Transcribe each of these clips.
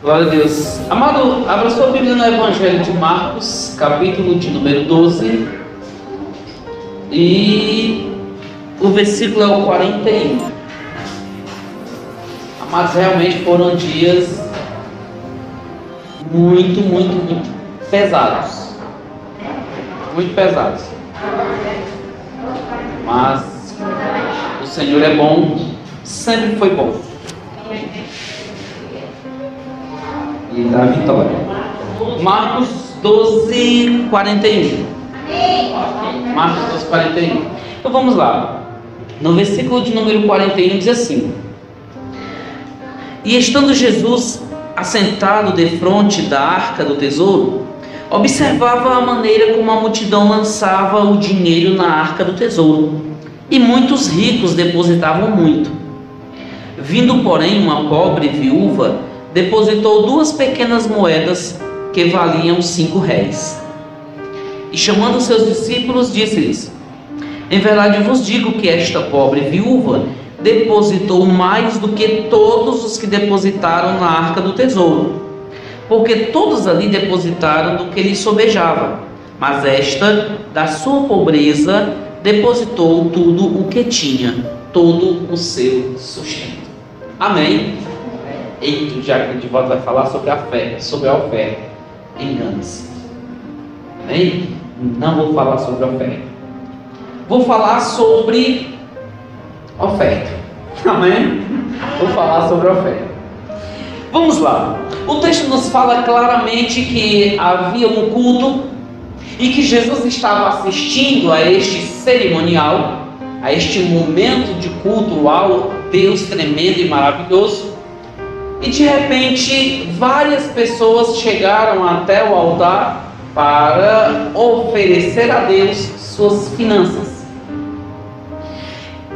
Glória a Deus. Amado, abra sua Bíblia no Evangelho de Marcos, capítulo de número 12. E o versículo é o 41. Amados, realmente foram dias muito, muito, muito pesados. Muito pesados. Mas o Senhor é bom, sempre foi bom. E dá vitória. Marcos 12, 41. Marcos 12, 41. Então vamos lá. No versículo de número 41 diz assim: E estando Jesus assentado defronte da arca do tesouro, observava a maneira como a multidão lançava o dinheiro na arca do tesouro, e muitos ricos depositavam muito. Vindo, porém, uma pobre viúva, depositou duas pequenas moedas que valiam cinco réis. E chamando seus discípulos, disse-lhes: Em verdade vos digo que esta pobre viúva depositou mais do que todos os que depositaram na arca do tesouro, porque todos ali depositaram do que lhe sobejava, mas esta, da sua pobreza, depositou tudo o que tinha, todo o seu sustento. Amém? Eita, já que de volta vai falar sobre a fé, sobre a oferta. Engane-se. Amém? Não vou falar sobre a oferta. Vou falar sobre oferta. Amém? Vou falar sobre oferta. Vamos lá. O texto nos fala claramente que havia um culto e que Jesus estava assistindo a este cerimonial, a este momento de culto ao Deus tremendo e maravilhoso. E de repente, várias pessoas chegaram até o altar para oferecer a Deus suas finanças.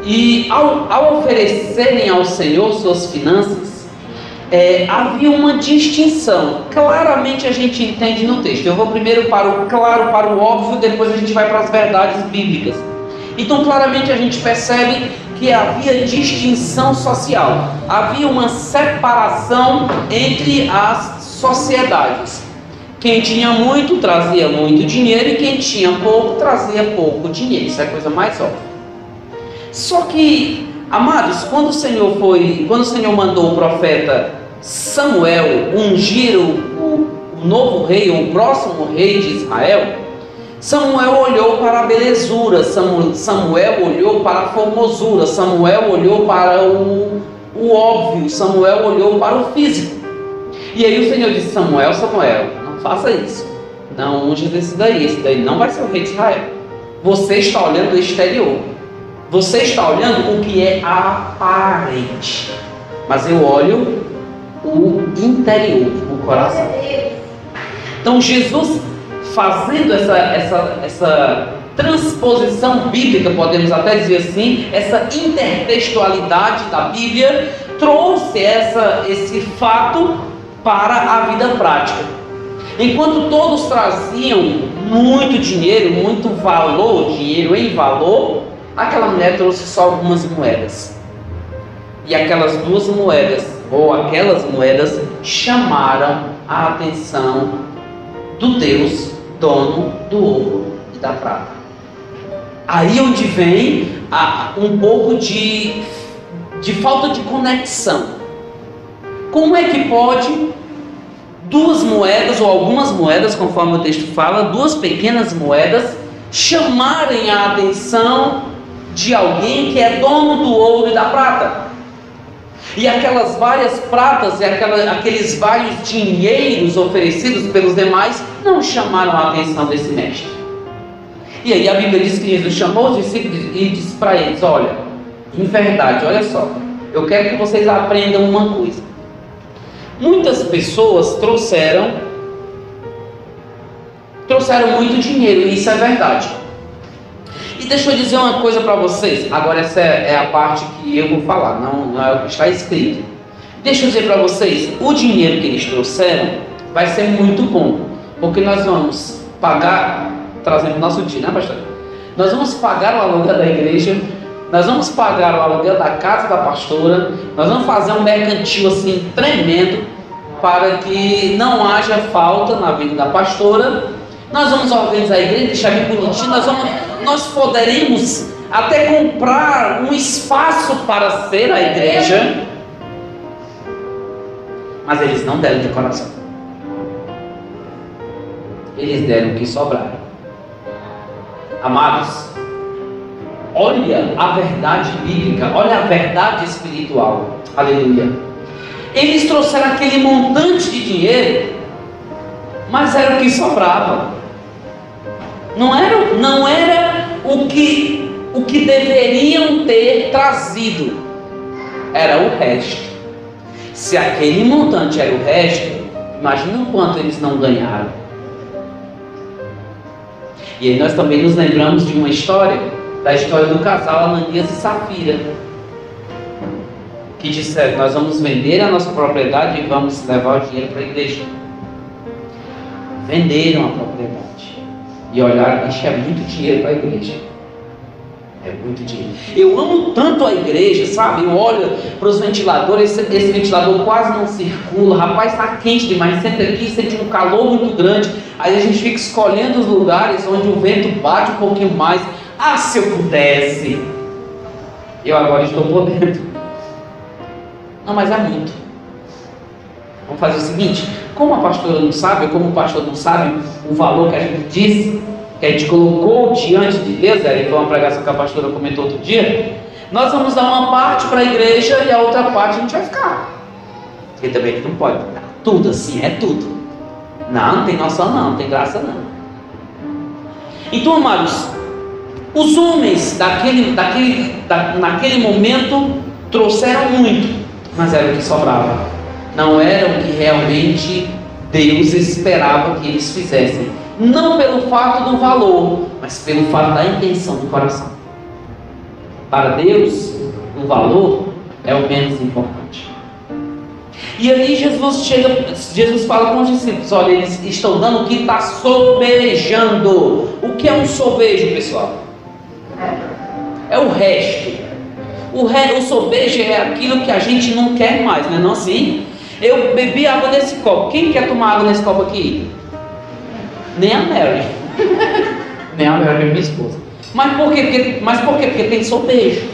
E ao, ao oferecerem ao Senhor suas finanças, é, havia uma distinção. Claramente a gente entende no texto. Eu vou primeiro para o claro, para o óbvio, depois a gente vai para as verdades bíblicas. Então, claramente a gente percebe que havia distinção social, havia uma separação entre as sociedades. Quem tinha muito trazia muito dinheiro e quem tinha pouco trazia pouco dinheiro. Isso é a coisa mais óbvia. Só que, amados, quando o Senhor foi, quando o Senhor mandou o profeta Samuel ungir o, o, novo rei, o próximo rei de Israel, Samuel olhou para a belezura, Samuel olhou para a formosura, Samuel olhou para o, o óbvio, Samuel olhou para o físico. E aí o Senhor disse: Samuel, Samuel, não faça isso. Não unge desse daí, esse daí não vai ser o rei de Israel. Você está olhando o exterior. Você está olhando o que é aparente, mas eu olho o interior, o coração. Então Jesus fazendo essa, essa, essa transposição bíblica, podemos até dizer assim, essa intertextualidade da Bíblia, trouxe essa, esse fato para a vida prática. Enquanto todos traziam muito dinheiro, muito valor, dinheiro em valor, Aquela mulher trouxe só algumas moedas. E aquelas duas moedas, ou aquelas moedas, chamaram a atenção do Deus, dono do ouro e da prata. Aí onde vem a, um pouco de, de falta de conexão. Como é que pode duas moedas, ou algumas moedas, conforme o texto fala, duas pequenas moedas, chamarem a atenção de alguém que é dono do ouro e da prata. E aquelas várias pratas e aquela, aqueles vários dinheiros oferecidos pelos demais não chamaram a atenção desse mestre. E aí a Bíblia diz que Jesus chamou os discípulos e disse para eles: Olha, em verdade, olha só, eu quero que vocês aprendam uma coisa. Muitas pessoas trouxeram trouxeram muito dinheiro, e isso é verdade. E deixa eu dizer uma coisa para vocês. Agora essa é, a parte que eu vou falar, não, não é o que está escrito. Deixa eu dizer para vocês, o dinheiro que eles trouxeram vai ser muito bom, porque nós vamos pagar, trazendo nosso dia, né, pastor? Nós vamos pagar o aluguel da igreja, nós vamos pagar o aluguel da casa da pastora, nós vamos fazer um mercantil assim tremendo. para que não haja falta na vida da pastora. Nós vamos organizar a igreja, deixar bem bonitinho, nós, vamos, nós poderemos até comprar um espaço para ser a igreja, mas eles não deram de coração. Eles deram o que sobraram. Amados, olha a verdade bíblica, olha a verdade espiritual. Aleluia. Eles trouxeram aquele montante de dinheiro, mas era o que sobrava. Não era, não era o que o que deveriam ter trazido. Era o resto. Se aquele montante era o resto, imagina o quanto eles não ganharam. E aí nós também nos lembramos de uma história, da história do casal Ananias e Safira que disseram: Nós vamos vender a nossa propriedade e vamos levar o dinheiro para a igreja. Venderam a propriedade e olharam: Isso é muito dinheiro para a igreja. É muito dinheiro. Eu amo tanto a igreja, sabe? Eu olho para os ventiladores, esse, esse, ventilador quase não circula. Rapaz, está quente demais. Senta aqui, sente um calor muito grande. Aí a gente fica escolhendo os lugares onde o vento bate um pouquinho mais. Ah, se eu pudesse! Eu agora estou podendo. Não, mas é muito. Vamos fazer o seguinte: como a pastora não sabe, como o pastor não sabe o valor que a gente disse, que a gente colocou diante de Deus, aí foi uma pregação que a pastora comentou outro dia, nós vamos dar uma parte para a igreja e a outra parte a gente vai ficar. Porque também a gente não pode dar tudo assim, é tudo. Não, não tem noção não, não tem graça não. Então, amados, os homens daquele, daquele, da, naquele momento trouxeram muito mas era o que sobrava. Não era o que realmente Deus esperava que eles fizessem. Não pelo fato do valor, mas pelo fato da intenção do coração. Para Deus, o valor é o menos importante. E aí Jesus chega, Jesus fala com os discípulos: olha, eles estão dando o que está sobejando. O que é um sobejo, pessoal? É o resto. O, re, o sorvete é aquilo que a gente não quer mais, não é não assim? Eu bebi água nesse copo. Quem quer tomar água nesse copo aqui? Nem a Mary. Nem a Mary, minha esposa. Mas por quê? Porque, mas por quê? Porque tem sorvete.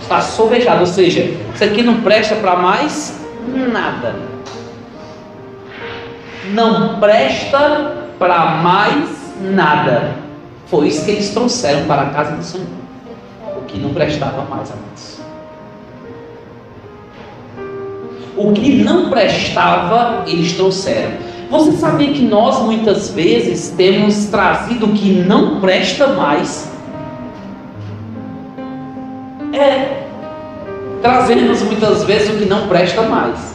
Está sorvejado, ou seja, isso aqui não presta para mais nada. Não presta para mais nada. Foi isso que eles trouxeram para a casa do Senhor que não prestava mais, amados. O que não prestava, eles trouxeram. Você sabia que nós muitas vezes temos trazido o que não presta mais? É. Trazemos muitas vezes o que não presta mais.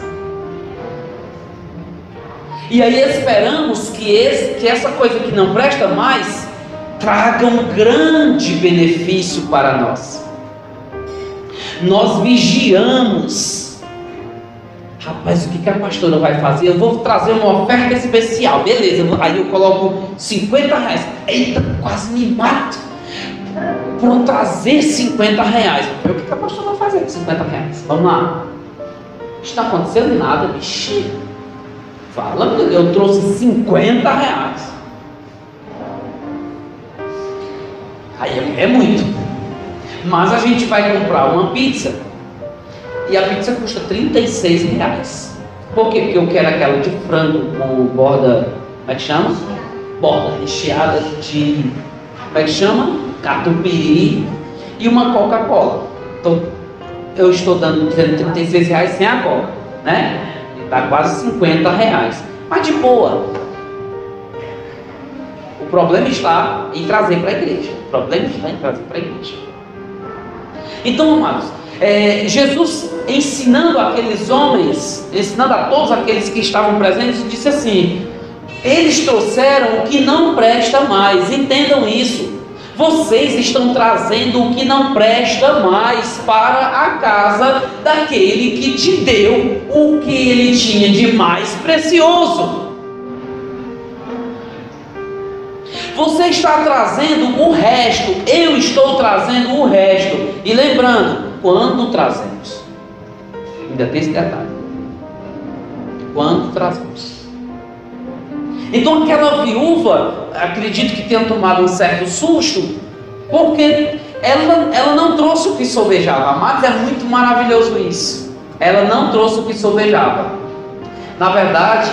E aí esperamos que, esse, que essa coisa que não presta mais traga um grande benefício para nós. Nós vigiamos. Rapaz, o que, que a pastora vai fazer? Eu vou trazer uma oferta especial, beleza. Aí eu coloco 50 reais. Eita, quase me mato. Por trazer 50 reais. O que, que a pastora vai fazer com 50 reais? Vamos lá. Não está acontecendo nada, bicho. Fala, eu trouxe 50 reais. Aí é, é muito. Mas a gente vai comprar uma pizza e a pizza custa 36 reais. Por quê? Porque eu quero aquela de frango com borda, como é que chama? Borda recheada de, como é que chama? Catupiry e uma Coca-Cola. Então, eu estou dando 36 reais sem a Coca, né? Dá quase 50 reais. Mas de boa, o problema está em trazer para a igreja. O problema está em trazer para a igreja. Então, amados, é, Jesus ensinando aqueles homens, ensinando a todos aqueles que estavam presentes, disse assim: eles trouxeram o que não presta mais, entendam isso. Vocês estão trazendo o que não presta mais para a casa daquele que te deu o que ele tinha de mais precioso. Você está trazendo o resto, eu estou trazendo o resto. E lembrando, quando trazemos, ainda tem esse detalhe. quando trazemos. Então aquela viúva, acredito que tenha tomado um certo susto, porque ela, ela não trouxe o que sobejava. Mas é muito maravilhoso isso. Ela não trouxe o que sobejava. Na verdade,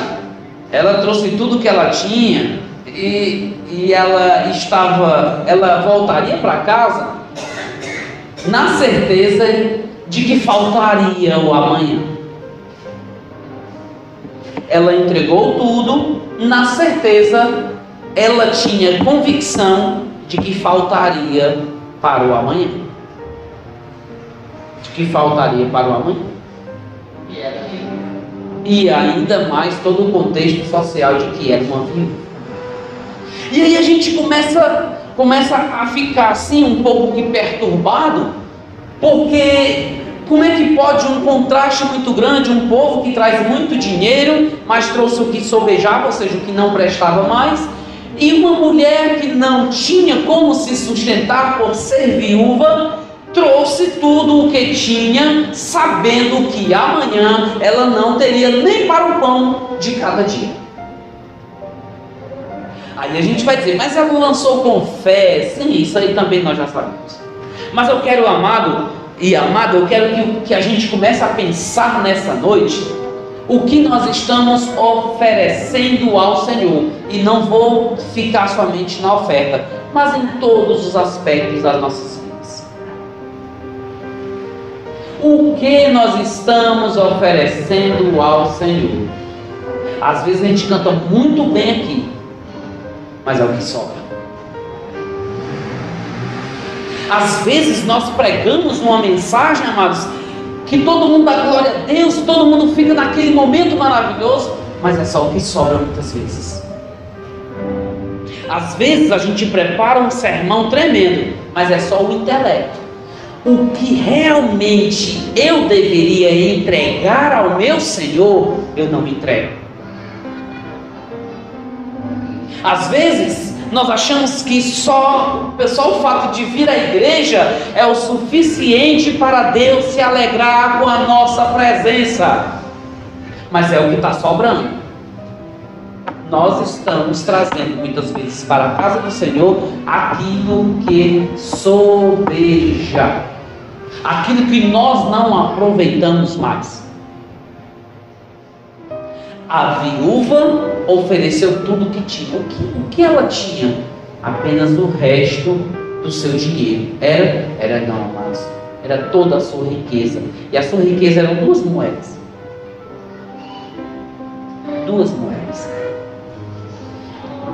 ela trouxe tudo que ela tinha e, e ela estava, ela voltaria para casa na certeza de que faltaria o amanhã. Ela entregou tudo na certeza, ela tinha convicção de que faltaria para o amanhã. De que faltaria para o amanhã. E ainda mais todo o contexto social de que era uma viúva. E aí a gente começa, começa a ficar assim um pouco que perturbado, porque como é que pode um contraste muito grande, um povo que traz muito dinheiro, mas trouxe o que sobejava, ou seja, o que não prestava mais, e uma mulher que não tinha como se sustentar por ser viúva, trouxe tudo o que tinha, sabendo que amanhã ela não teria nem para o pão de cada dia. Aí a gente vai dizer, mas ela lançou com fé. Sim, isso aí também nós já sabemos. Mas eu quero, amado e amada, eu quero que, que a gente comece a pensar nessa noite o que nós estamos oferecendo ao Senhor. E não vou ficar somente na oferta, mas em todos os aspectos das nossas vidas. O que nós estamos oferecendo ao Senhor? Às vezes a gente canta muito bem aqui, mas é o que sobra. Às vezes nós pregamos uma mensagem, amados, que todo mundo dá glória a Deus, todo mundo fica naquele momento maravilhoso, mas é só o que sobra muitas vezes. Às vezes a gente prepara um sermão tremendo, mas é só o intelecto. O que realmente eu deveria entregar ao meu Senhor, eu não me entrego. Às vezes, nós achamos que só, só o fato de vir à igreja é o suficiente para Deus se alegrar com a nossa presença. Mas é o que está sobrando. Nós estamos trazendo muitas vezes para a casa do Senhor aquilo que sobeja, aquilo que nós não aproveitamos mais. A viúva ofereceu tudo que tinha. O que, o que ela tinha? Apenas o resto do seu dinheiro. Era, era não, mas era toda a sua riqueza. E a sua riqueza eram duas moedas. Duas moedas.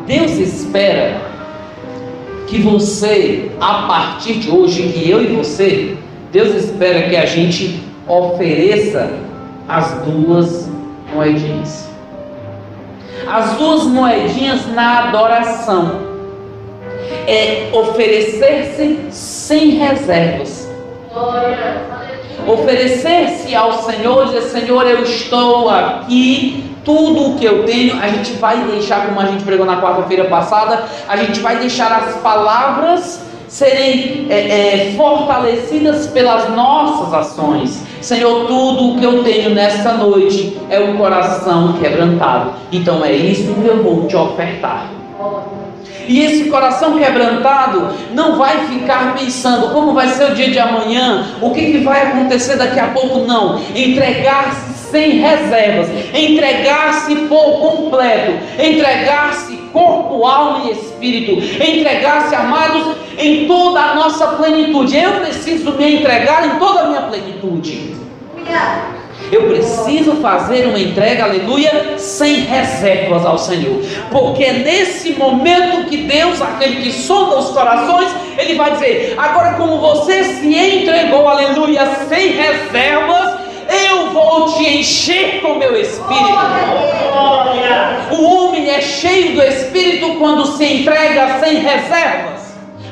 Deus espera que você, a partir de hoje, que eu e você, Deus espera que a gente ofereça as duas moedinhas. As duas moedinhas na adoração é oferecer-se sem reservas. Oferecer-se ao Senhor, dizer: Senhor, eu estou aqui, tudo o que eu tenho, a gente vai deixar, como a gente pregou na quarta-feira passada, a gente vai deixar as palavras serem é, é, fortalecidas pelas nossas ações. Senhor, tudo o que eu tenho nesta noite é o coração quebrantado. Então é isso que eu vou te ofertar. E esse coração quebrantado não vai ficar pensando como vai ser o dia de amanhã, o que, que vai acontecer daqui a pouco, não. Entregar-se sem reservas, entregar-se por completo, entregar-se corpo, alma e espírito, entregar-se, amados, em toda a nossa plenitude. Eu preciso me entregar em toda a minha plenitude. Eu preciso fazer uma entrega, aleluia, sem reservas ao Senhor. Porque é nesse momento que Deus, aquele que sonda os corações, ele vai dizer: agora, como você se entregou, aleluia, sem reservas, eu vou te encher com meu espírito. O homem é cheio do espírito quando se entrega sem reservas.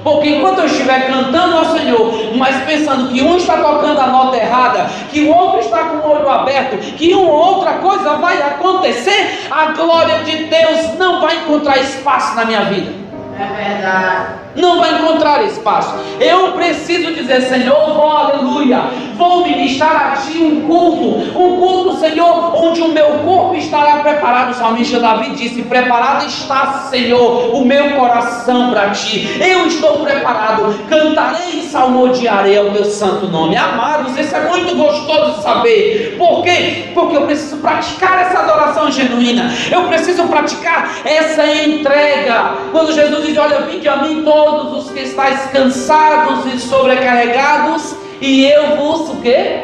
Porque enquanto eu estiver cantando ao Senhor, mas pensando que um está tocando a nota errada, que o outro está com o olho aberto, que uma outra coisa vai acontecer, a glória de Deus não vai encontrar espaço na minha vida. É verdade. Não vai encontrar espaço. Eu preciso dizer, Senhor, oh, aleluia. vou ministrar a ti um culto, um culto, Senhor, onde o meu corpo estará preparado. O salmista Davi disse: Preparado está, Senhor, o meu coração para ti. Eu estou preparado, cantarei e salmodiarei ao teu santo nome. Amados, isso é muito gostoso de saber. Por quê? Porque eu preciso praticar essa adoração genuína. Eu preciso praticar essa entrega. Quando Jesus diz: Olha, vinde a mim todos os que estáis cansados e sobrecarregados, e eu vos o quê?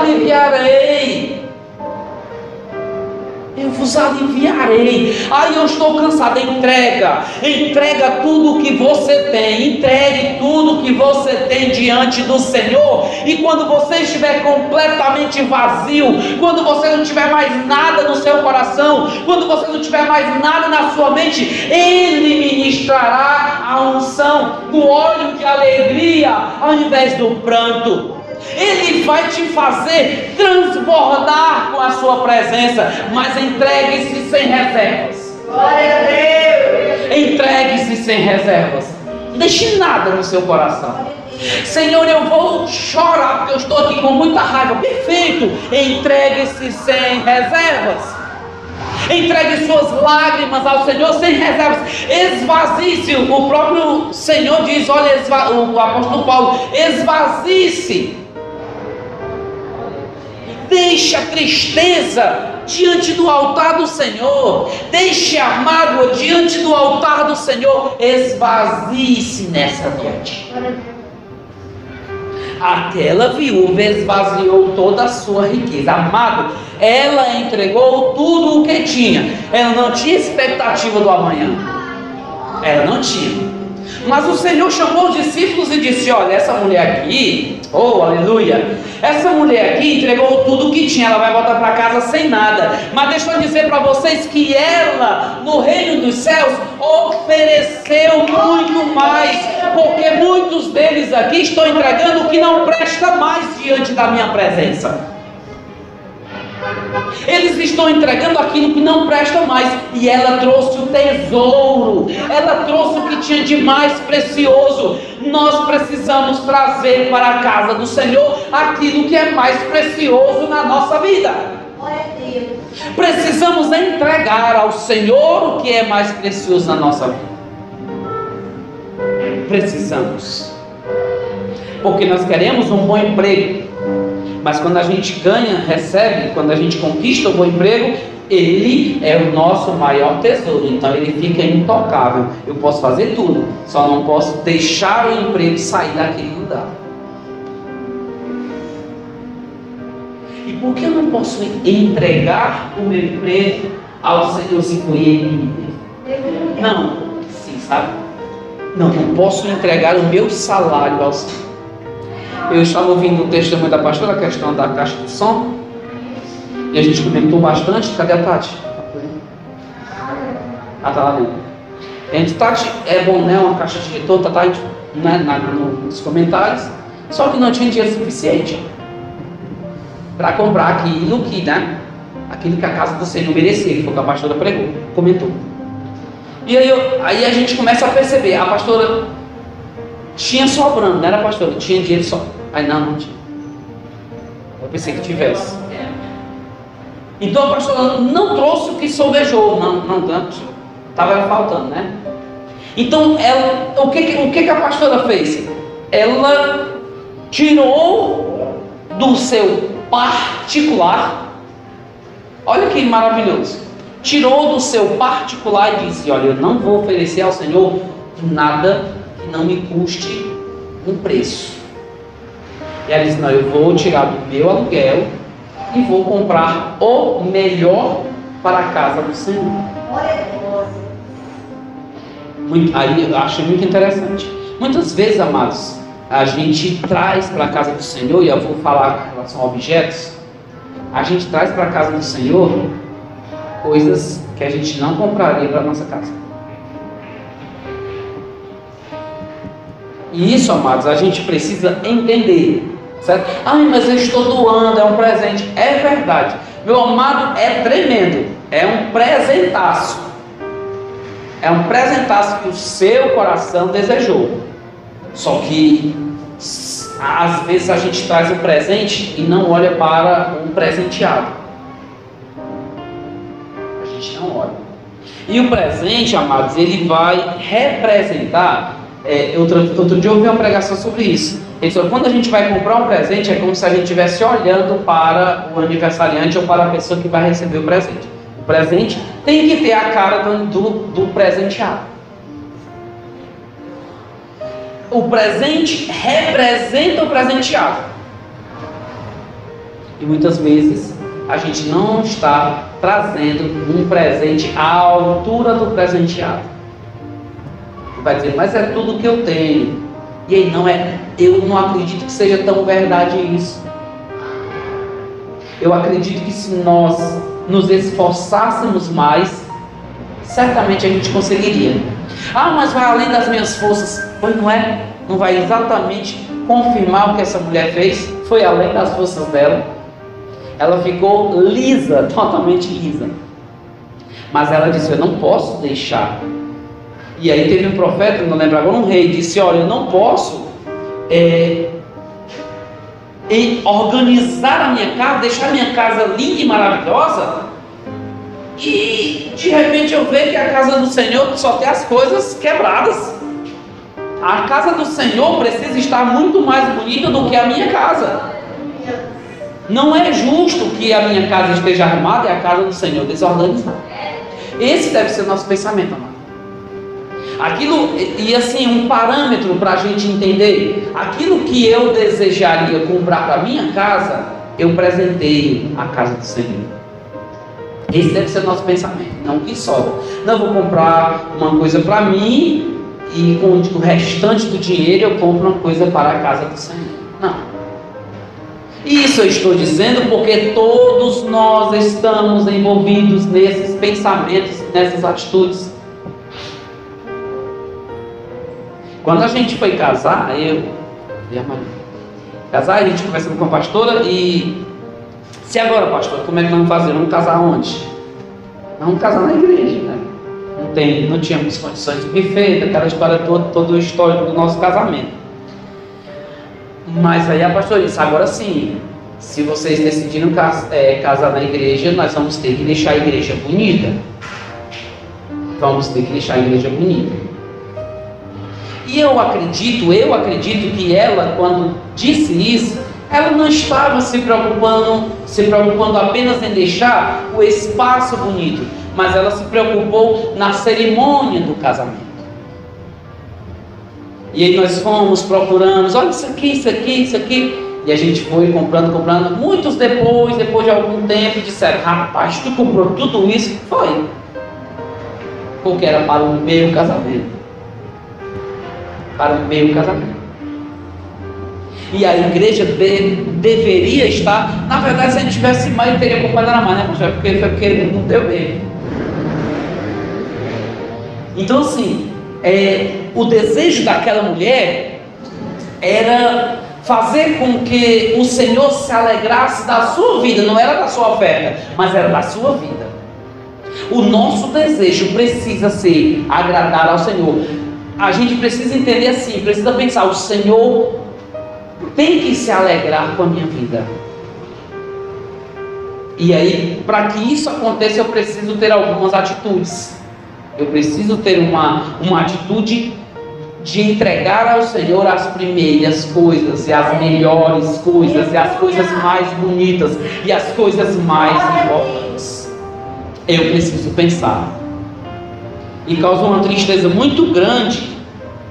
Aliviarei eu vos aliviarei. Aí eu estou cansado. Entrega, entrega tudo que você tem, entregue tudo que você tem diante do Senhor. E quando você estiver completamente vazio, quando você não tiver mais nada no seu coração, quando você não tiver mais nada na sua mente, Ele ministrará a unção do óleo de alegria ao invés do pranto. Ele vai te fazer transbordar com a sua presença, mas entregue-se sem reservas. Glória a Deus! Entregue-se sem reservas. Não deixe nada no seu coração. Senhor, eu vou chorar porque eu estou aqui com muita raiva. Perfeito. Entregue-se sem reservas. Entregue suas lágrimas ao Senhor sem reservas. Esvazie-se. O próprio Senhor diz: olha, o apóstolo Paulo, esvazie-se Deixe a tristeza diante do altar do Senhor. Deixe a mágoa diante do altar do Senhor. Esvazie-se nessa noite. Aquela viúva esvaziou toda a sua riqueza. Amado, ela entregou tudo o que tinha. Ela não tinha expectativa do amanhã. Ela não tinha. Mas o Senhor chamou os discípulos e disse: Olha, essa mulher aqui, oh aleluia, essa mulher aqui entregou tudo o que tinha, ela vai voltar para casa sem nada. Mas deixa eu dizer para vocês que ela, no reino dos céus, ofereceu muito mais, porque muitos deles aqui estão entregando o que não presta mais diante da minha presença. Eles estão entregando aquilo que não presta mais. E ela trouxe o tesouro. Ela trouxe o que tinha de mais precioso. Nós precisamos trazer para a casa do Senhor aquilo que é mais precioso na nossa vida. Precisamos entregar ao Senhor o que é mais precioso na nossa vida. Precisamos. Porque nós queremos um bom emprego mas quando a gente ganha, recebe, quando a gente conquista o bom emprego, ele é o nosso maior tesouro. Então ele fica intocável. Eu posso fazer tudo, só não posso deixar o emprego sair daquele lugar. E por que eu não posso entregar o meu emprego ao Senhor se? Não, sim, sabe? Não, não posso entregar o meu salário ao Senhor. Eu estava ouvindo o testemunho da pastora, a questão da caixa de som, e a gente comentou bastante. Cadê a Tati? Ah, tá lá dentro. A gente, Tati, é bom, né? Uma caixa de retorno, tá, tá né, na, nos comentários. Só que não tinha dinheiro suficiente para comprar aquilo que, né? Aquilo que a casa do Senhor merecia, que foi o que a pastora pregou, comentou. E aí, eu, aí a gente começa a perceber, a pastora tinha sobrando, não era pastora, tinha dinheiro só. Aí não, não tinha. Eu pensei que tivesse. Então a pastora não trouxe o que sovejou, não, não, não estava faltando, né? Então ela, o que, o que a pastora fez? Ela tirou do seu particular, olha que maravilhoso, tirou do seu particular e disse: Olha, eu não vou oferecer ao Senhor nada que não me custe um preço. E ela disse: Não, eu vou tirar do meu aluguel e vou comprar o melhor para a casa do Senhor. Muito, aí eu achei muito interessante. Muitas vezes, amados, a gente traz para a casa do Senhor, e eu vou falar em relação a objetos, a gente traz para a casa do Senhor coisas que a gente não compraria para a nossa casa. E isso, amados, a gente precisa entender. Certo? Ai, mas eu estou doando, é um presente. É verdade. Meu amado, é tremendo. É um presentaço. É um presentaço que o seu coração desejou. Só que às vezes a gente traz o presente e não olha para o presenteado. A gente não olha. E o presente, amados, ele vai representar. É, outro, outro dia eu ouvi uma pregação sobre isso. Falou, quando a gente vai comprar um presente, é como se a gente estivesse olhando para o aniversariante ou para a pessoa que vai receber o presente. O presente tem que ter a cara do, do, do presenteado. O presente representa o presenteado. E muitas vezes a gente não está trazendo um presente à altura do presenteado. Vai dizer, mas é tudo que eu tenho. E aí não é, eu não acredito que seja tão verdade isso. Eu acredito que se nós nos esforçássemos mais, certamente a gente conseguiria. Ah, mas vai além das minhas forças. Pois não é? Não vai exatamente confirmar o que essa mulher fez? Foi além das forças dela. Ela ficou lisa, totalmente lisa. Mas ela disse: Eu não posso deixar. E aí teve um profeta, não lembro agora, um rei, disse: Olha, eu não posso é, organizar a minha casa, deixar a minha casa linda e maravilhosa e de repente eu vejo que a casa do Senhor só tem as coisas quebradas. A casa do Senhor precisa estar muito mais bonita do que a minha casa. Não é justo que a minha casa esteja arrumada e a casa do Senhor desorganizada. Esse deve ser o nosso pensamento, amado. Aquilo, e assim, um parâmetro para a gente entender: aquilo que eu desejaria comprar para minha casa, eu presenteio a casa do Senhor. Esse deve ser o nosso pensamento, não que sobra. Não vou comprar uma coisa para mim e com o restante do dinheiro eu compro uma coisa para a casa do Senhor. Não. Isso eu estou dizendo porque todos nós estamos envolvidos nesses pensamentos, nessas atitudes. Quando a gente foi casar, eu e a Maria, casar, a gente conversando com a pastora e se agora, pastor, como é que vamos fazer? Vamos casar onde? Vamos casar na igreja, né? Não, tem, não tínhamos condições de buffet, aquela história toda, todo o histórico do nosso casamento. Mas aí a pastora disse, agora sim, se vocês decidiram é, casar na igreja, nós vamos ter que deixar a igreja bonita. Vamos ter que deixar a igreja bonita. E eu acredito, eu acredito que ela, quando disse isso, ela não estava se preocupando, se preocupando apenas em deixar o espaço bonito, mas ela se preocupou na cerimônia do casamento. E aí nós fomos, procuramos, olha isso aqui, isso aqui, isso aqui. E a gente foi comprando, comprando. Muitos depois, depois de algum tempo, disseram, rapaz, tu comprou tudo isso? Foi. Porque era para o meio casamento. Para o meio casamento e a igreja de, deveria estar. Na verdade, se a gente tivesse mais, eu teria comprado na mais, né, pastor? Porque foi porque não deu bem. Então, assim, é, o desejo daquela mulher era fazer com que o Senhor se alegrasse da sua vida, não era da sua oferta, mas era da sua vida. O nosso desejo precisa ser agradar ao Senhor. A gente precisa entender assim, precisa pensar: o Senhor tem que se alegrar com a minha vida. E aí, para que isso aconteça, eu preciso ter algumas atitudes. Eu preciso ter uma, uma atitude de entregar ao Senhor as primeiras coisas, e as melhores coisas, e as coisas mais bonitas, e as coisas mais importantes. Eu preciso pensar. E causa uma tristeza muito grande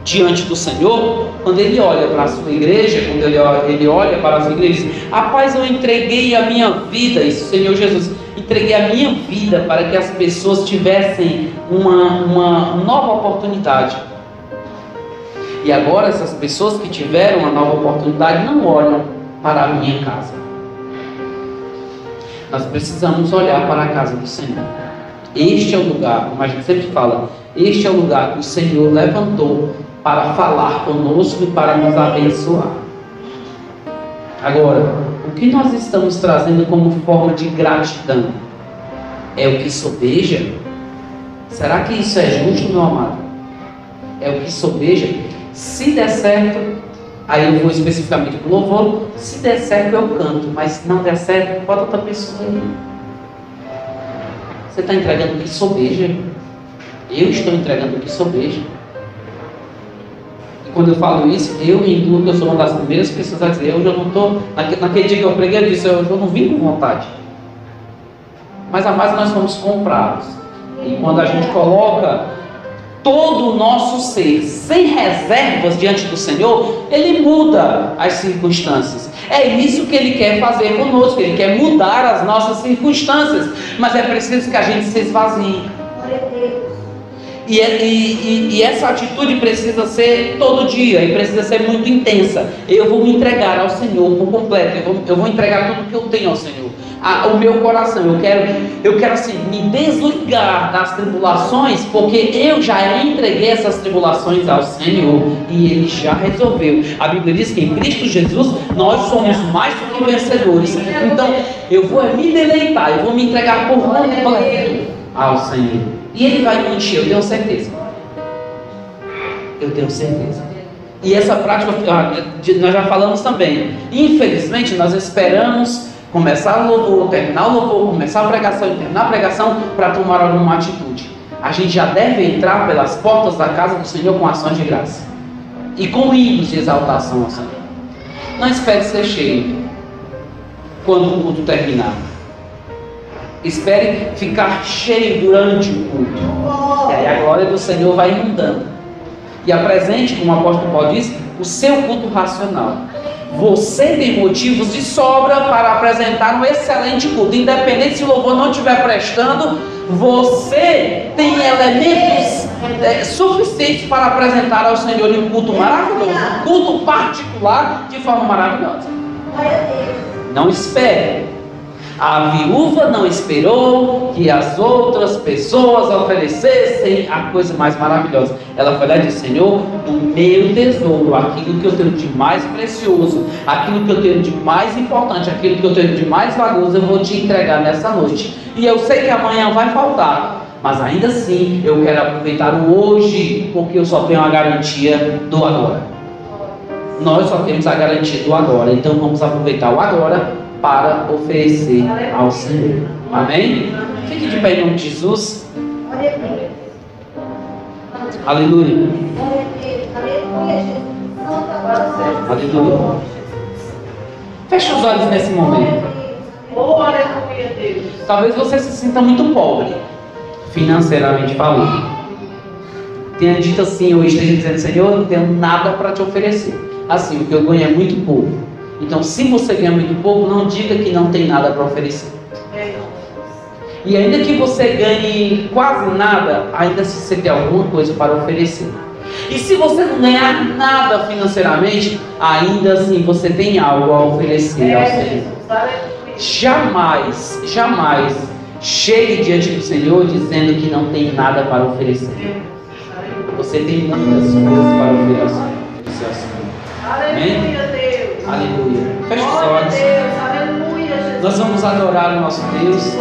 diante do Senhor, quando ele olha para a sua igreja, quando ele olha, ele olha para a sua igreja, diz: Rapaz, eu entreguei a minha vida, isso, Senhor Jesus, entreguei a minha vida para que as pessoas tivessem uma, uma nova oportunidade. E agora, essas pessoas que tiveram uma nova oportunidade não olham para a minha casa. Nós precisamos olhar para a casa do Senhor. Este é o lugar, como a gente sempre fala, este é o lugar que o Senhor levantou para falar conosco e para nos abençoar. Agora, o que nós estamos trazendo como forma de gratidão? É o que sobeja? Será que isso é justo, meu amado? É o que sobeja? Se der certo, Aí eu vou especificamente para o louvor. Se der certo, eu canto. Mas se não der certo, bota outra pessoa aí. Você está entregando que sobeja. Eu estou entregando que sobeja. E quando eu falo isso, eu me incluo, que eu sou uma das primeiras pessoas a dizer, eu já não estou. Naquele, naquele dia que eu preguei, eu disse, eu, eu não vim com vontade. Mas a mais nós fomos comprados. E quando a gente coloca todo o nosso ser sem reservas diante do Senhor, Ele muda as circunstâncias. É isso que Ele quer fazer conosco, Ele quer mudar as nossas circunstâncias, mas é preciso que a gente se esvazie. E, e, e, essa atitude precisa ser todo dia e precisa ser muito intensa. Eu vou me entregar ao Senhor por completo. Eu vou, eu vou entregar tudo que eu tenho ao Senhor a, o meu coração. Eu quero, eu quero assim, me desligar das tribulações, porque eu já entreguei essas tribulações ao Senhor e Ele já resolveu. A Bíblia diz que em Cristo Jesus nós somos mais do que vencedores. Então eu vou me deleitar, eu vou me entregar por completo ao Senhor. E Ele vai me encher, eu tenho certeza. Eu tenho certeza. E essa prática, ah, nós já falamos também. Infelizmente, nós esperamos começar o louvor, terminar o louvor, começar a pregação e terminar a pregação para tomar alguma atitude. A gente já deve entrar pelas portas da casa do Senhor com ações de graça e com hinos de exaltação ao Senhor. Não espere ser cheio quando o culto terminar. Espere ficar cheio durante o culto. E aí a glória do Senhor vai inundando. E apresente, como o apóstolo Paulo diz, o seu culto racional. Você tem motivos de sobra para apresentar um excelente culto. Independente se o louvor não estiver prestando, você tem elementos é, suficientes para apresentar ao Senhor um culto maravilhoso, um culto particular de forma maravilhosa. Não espere a viúva não esperou que as outras pessoas oferecessem a coisa mais maravilhosa. Ela foi lá e disse: Senhor, do meu tesouro, aquilo que eu tenho de mais precioso, aquilo que eu tenho de mais importante, aquilo que eu tenho de mais valioso, eu vou te entregar nessa noite. E eu sei que amanhã vai faltar, mas ainda assim eu quero aproveitar o hoje, porque eu só tenho a garantia do agora. Nós só temos a garantia do agora, então vamos aproveitar o agora para oferecer ao Senhor. Amém? Fique de pé em nome de Jesus. Aleluia. Aleluia. Feche os olhos nesse momento. Talvez você se sinta muito pobre, financeiramente falando. Tenha dito assim, ou esteja dizendo, Senhor, eu não tenho nada para te oferecer. Assim, o que eu ganho é muito pouco. Então, se você ganha muito pouco, não diga que não tem nada para oferecer. E ainda que você ganhe quase nada, ainda se você tem alguma coisa para oferecer. E se você não ganhar nada financeiramente, ainda assim você tem algo a oferecer ao Senhor. Jamais, jamais chegue diante do Senhor dizendo que não tem nada para oferecer. Você tem muitas coisas para oferecer ao Senhor. Amém? Aleluia. Feche os olhos. Nós vamos adorar o nosso Deus.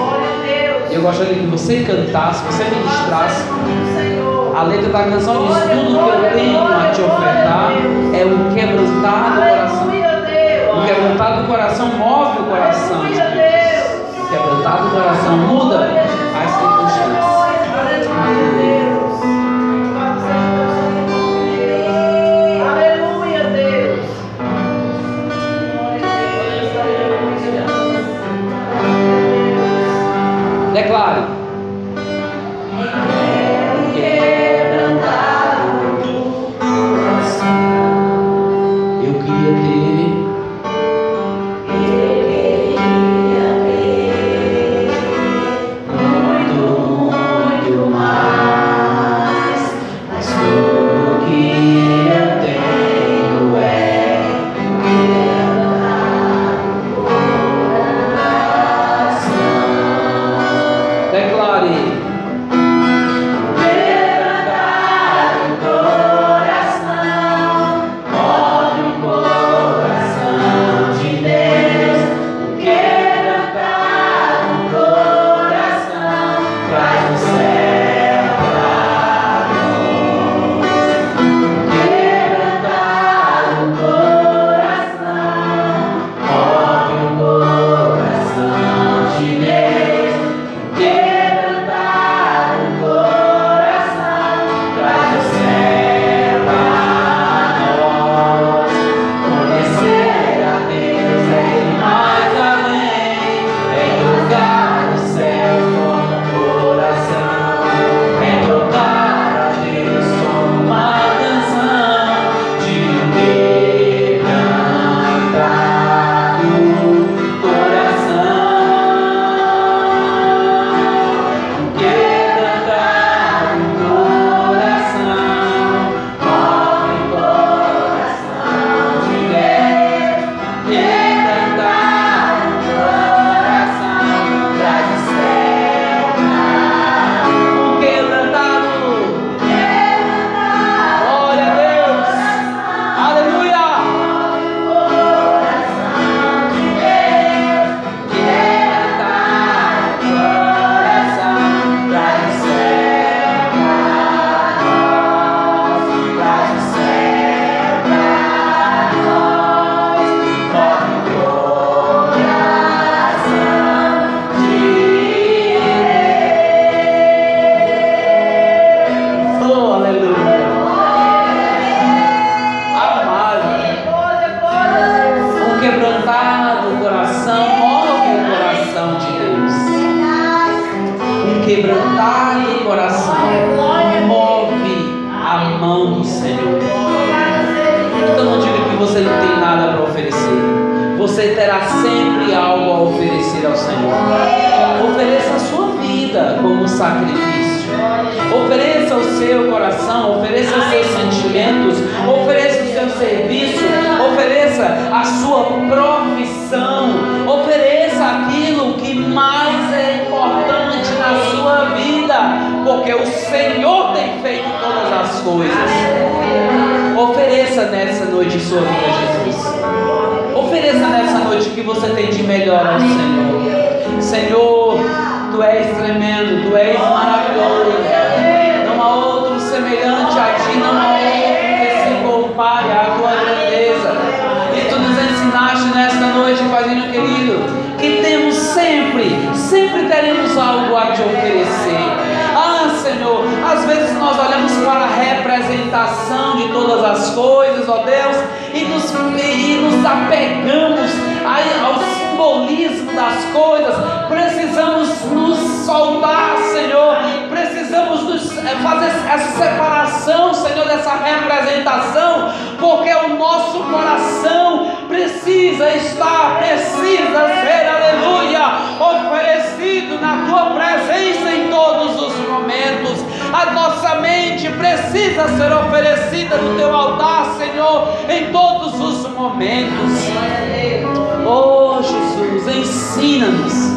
Eu gostaria que você cantasse, você ministrasse. A letra da canção diz: Tudo que eu tenho a te ofertar é um quebrantado coração. O quebrantado coração move o coração. O quebrantado coração muda oferecer ao Senhor. Ofereça a sua vida como sacrifício. Ofereça o seu coração, ofereça os seus sentimentos, ofereça o seu serviço, ofereça a sua profissão, ofereça aquilo que mais é importante na sua vida, porque o Senhor tem feito todas as coisas. Ofereça nessa noite sua vida a Jesus. Ofereça nessa noite o que você tem de melhor ao Senhor. Senhor, Tu és tremendo, Tu és maravilhoso. Não há outro semelhante a Ti, não há outro que se compare à Tua grandeza. E Tu nos ensinaste nesta noite, Padrinho querido, que temos sempre, sempre teremos algo a Te oferecer. Senhor. Às vezes nós olhamos para a representação de todas as coisas, ó Deus, e nos, e nos apegamos ao simbolismo das coisas. Precisamos nos soltar, Senhor. Precisamos nos, eh, fazer essa separação, Senhor, dessa representação, porque o nosso coração precisa estar, precisa ser, aleluia, oferecido na tua presença em todos precisa ser oferecida no teu altar, Senhor, em todos os momentos. Oh Jesus, ensina-nos.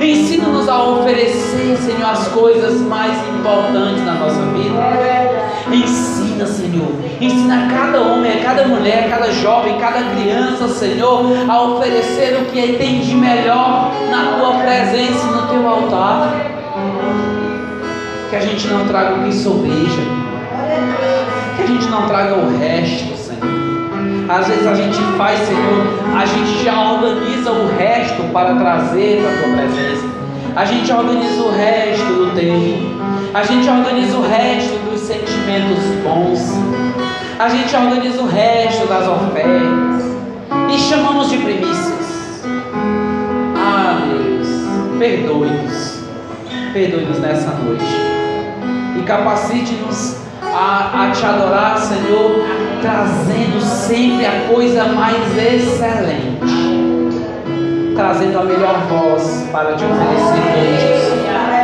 Ensina-nos a oferecer, Senhor, as coisas mais importantes na nossa vida. Ensina, Senhor. Ensina cada homem, cada mulher, cada jovem, cada criança, Senhor, a oferecer o que tem de melhor na tua presença, no teu altar que a gente não traga o que sobeja, que a gente não traga o resto, Senhor. Às vezes a gente faz, Senhor, a gente já organiza o resto para trazer para a tua presença. A gente organiza o resto do tempo. A gente organiza o resto dos sentimentos bons. A gente organiza o resto das ofertas. E chamamos de primícias. Ah, Deus, perdoe-nos. Perdoe-nos nessa noite e capacite-nos a, a te adorar, Senhor, trazendo sempre a coisa mais excelente, trazendo a melhor voz para te oferecer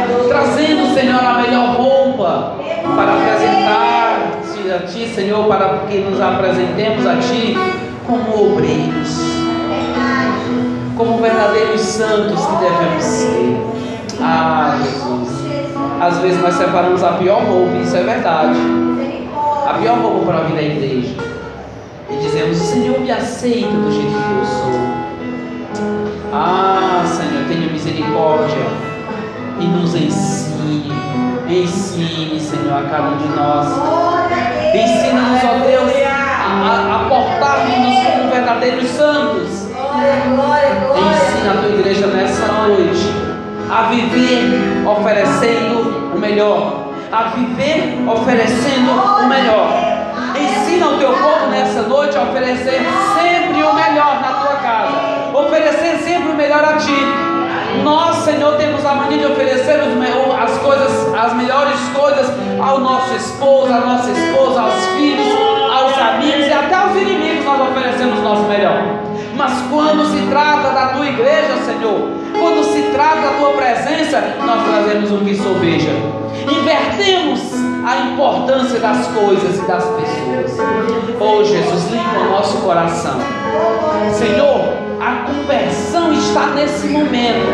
antes, trazendo, Senhor, a melhor roupa para apresentar-te a Ti, Senhor, para que nos apresentemos a Ti como obreiros, como verdadeiros santos que devemos ser. Ah, Jesus. Às vezes nós separamos a pior roupa, isso é verdade. A pior roupa para vir à igreja. E dizemos, Senhor, me aceita do jeito que eu sou. Ah, Senhor, tenha misericórdia e nos ensine. Ensine, Senhor, a cada um de nós. Ensina-nos, ó Deus, a, a portarmos como verdadeiros santos. Ensina a tua igreja nessa noite a viver oferecendo o melhor, a viver oferecendo o melhor. Ensina o teu povo nessa noite a oferecer sempre o melhor na tua casa, oferecer sempre o melhor a ti. Nós, Senhor, temos a mania de oferecer as coisas, as melhores coisas ao nosso esposo, à nossa esposa, aos filhos, aos amigos e até aos inimigos nós oferecemos o nosso melhor. Mas quando se trata da tua igreja, Senhor, quando se trata da tua presença, nós trazemos o que sobeja. Invertemos a importância das coisas e das pessoas. Oh Jesus, limpa o nosso coração. Senhor, a conversão está nesse momento.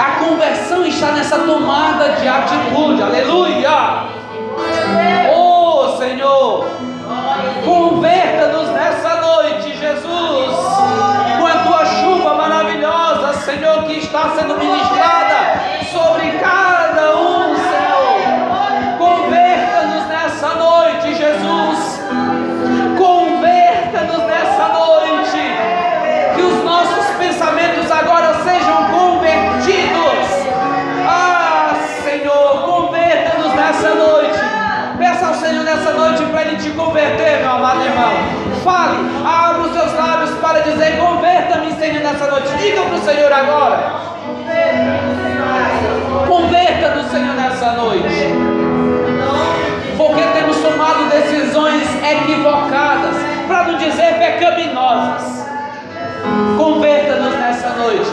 A conversão está nessa tomada de atitude. Aleluia! Está sendo ministrada sobre cada um, Senhor. Converta-nos nessa noite, Jesus. Converta-nos nessa noite. Que os nossos pensamentos agora sejam convertidos. Ah, Senhor, converta-nos nessa noite. Peça ao Senhor nessa noite para Ele te converter, meu amado irmão. Fale, abra os seus lábios para dizer: Converta-me, Senhor, nessa noite. Diga para o Senhor agora. Converta do Senhor nessa noite. Porque temos tomado decisões equivocadas, para não dizer pecaminosas. Converta-nos nessa noite.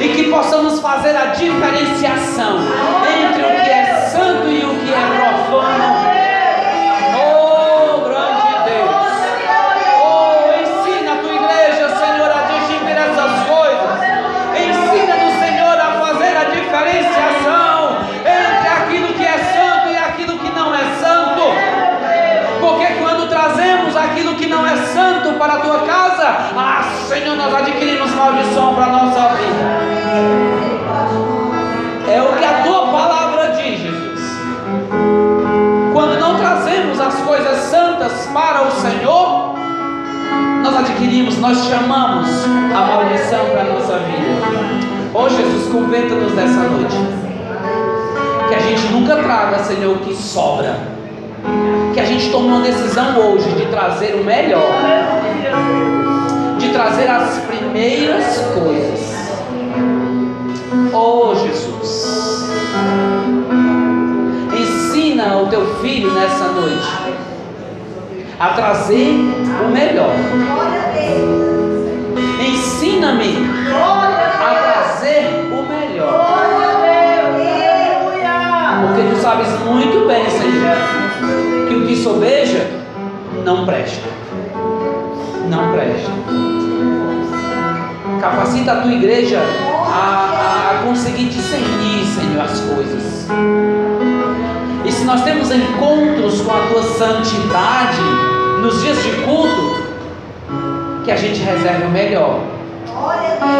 E que possamos fazer a diferenciação entre o nós chamamos a maldição para a nossa vida. Oh Jesus, converta-nos nessa noite. Que a gente nunca traga, Senhor, o que sobra. Que a gente tome uma decisão hoje de trazer o melhor. De trazer as primeiras coisas. Oh Jesus. Ensina o teu filho nessa noite a trazer o melhor. Ensina-me a trazer o melhor. Porque tu sabes muito bem, Senhor, que o que sobeja não presta. Não presta. Capacita a tua igreja a, a conseguir discernir, Senhor, as coisas. E se nós temos encontros com a tua santidade nos dias de culto, que a gente reserve o melhor.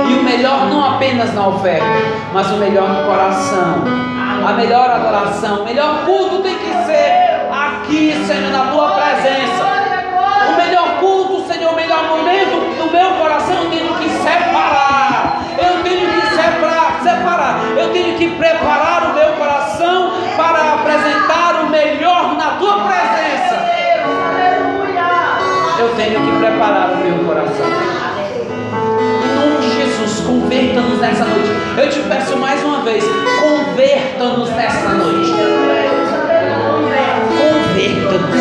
E o melhor não apenas na oferta, mas o melhor no coração. A melhor adoração, o melhor culto tem que ser aqui, Senhor, na tua presença. Eu te peço mais uma vez, converta-nos nessa noite. Converta-nos.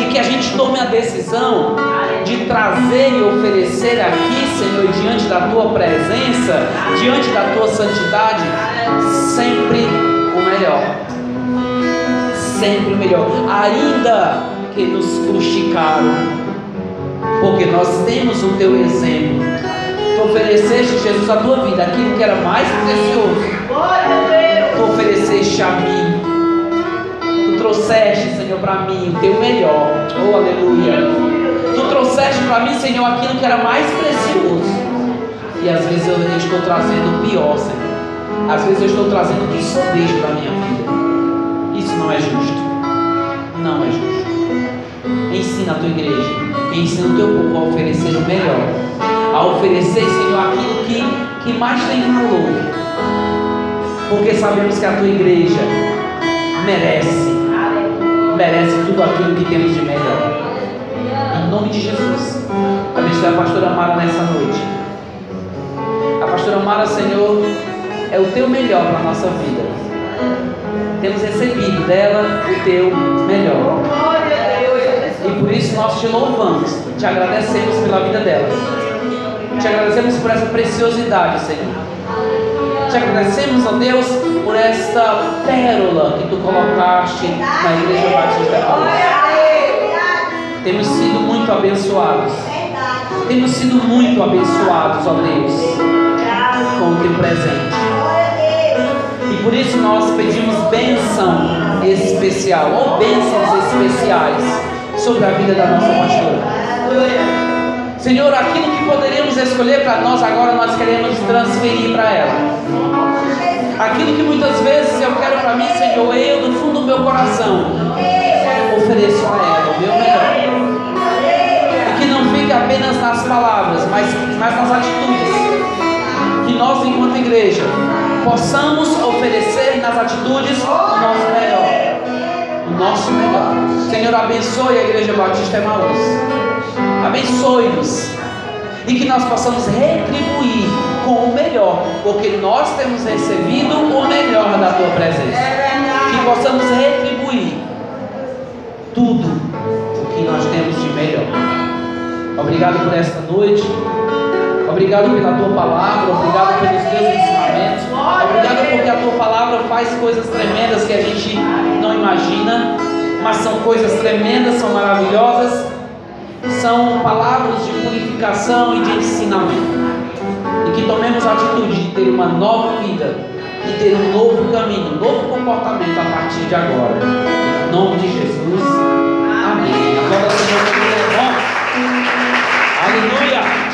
E que a gente tome a decisão de trazer e oferecer aqui, Senhor, diante da tua presença, diante da tua santidade, sempre o melhor. Sempre o melhor. Ainda que nos caro, porque nós temos o teu exemplo. Tu ofereceste, Jesus, a tua vida, aquilo que era mais precioso. Tu ofereceste a mim. Tu trouxeste, Senhor, para mim o teu melhor. Oh, aleluia. Tu trouxeste para mim, Senhor, aquilo que era mais precioso. E às vezes eu estou trazendo o pior, Senhor. Às vezes eu estou trazendo o que sobejo para a minha vida. Isso não é justo. Não é justo. Ensina a tua igreja, ensina o teu povo a oferecer o melhor, a oferecer, Senhor, aquilo que, que mais tem valor, porque sabemos que a tua igreja merece, merece tudo aquilo que temos de melhor. Em nome de Jesus, abençoe a pastora Mara nessa noite. A pastora Mara, Senhor, é o teu melhor para a nossa vida. Temos recebido dela o teu melhor. Por isso nós te louvamos, te agradecemos pela vida dela. Te agradecemos por essa preciosidade, Senhor. Te agradecemos, ó Deus, por esta pérola que tu colocaste na Igreja Batista da Temos sido muito abençoados. Temos sido muito abençoados, ó Deus, com o teu presente. E por isso nós pedimos bênção especial, ou bênçãos especiais sobre a vida da nossa pastora. Senhor, aquilo que poderíamos escolher para nós agora, nós queremos transferir para ela. Aquilo que muitas vezes eu quero para mim, Senhor, eu do fundo do meu coração ofereço a ela o meu melhor. E que não fique apenas nas palavras, mas, mas nas atitudes. Que nós, enquanto igreja, possamos oferecer nas atitudes o nosso melhor. Nosso melhor. Senhor, abençoe a Igreja Batista Emaús. Abençoe-nos. E que nós possamos retribuir com o melhor, porque nós temos recebido o melhor da tua presença. Que possamos retribuir tudo o que nós temos de melhor. Obrigado por esta noite. Obrigado pela tua palavra, obrigado pelos teus ensinamentos. Obrigado porque a tua palavra faz coisas tremendas que a gente imagina, mas são coisas tremendas, são maravilhosas, são palavras de purificação e de ensinamento. E que tomemos a atitude de ter uma nova vida, e ter um novo caminho, um novo comportamento a partir de agora. Em nome de Jesus. Amém. Agora, Senhor, Aleluia.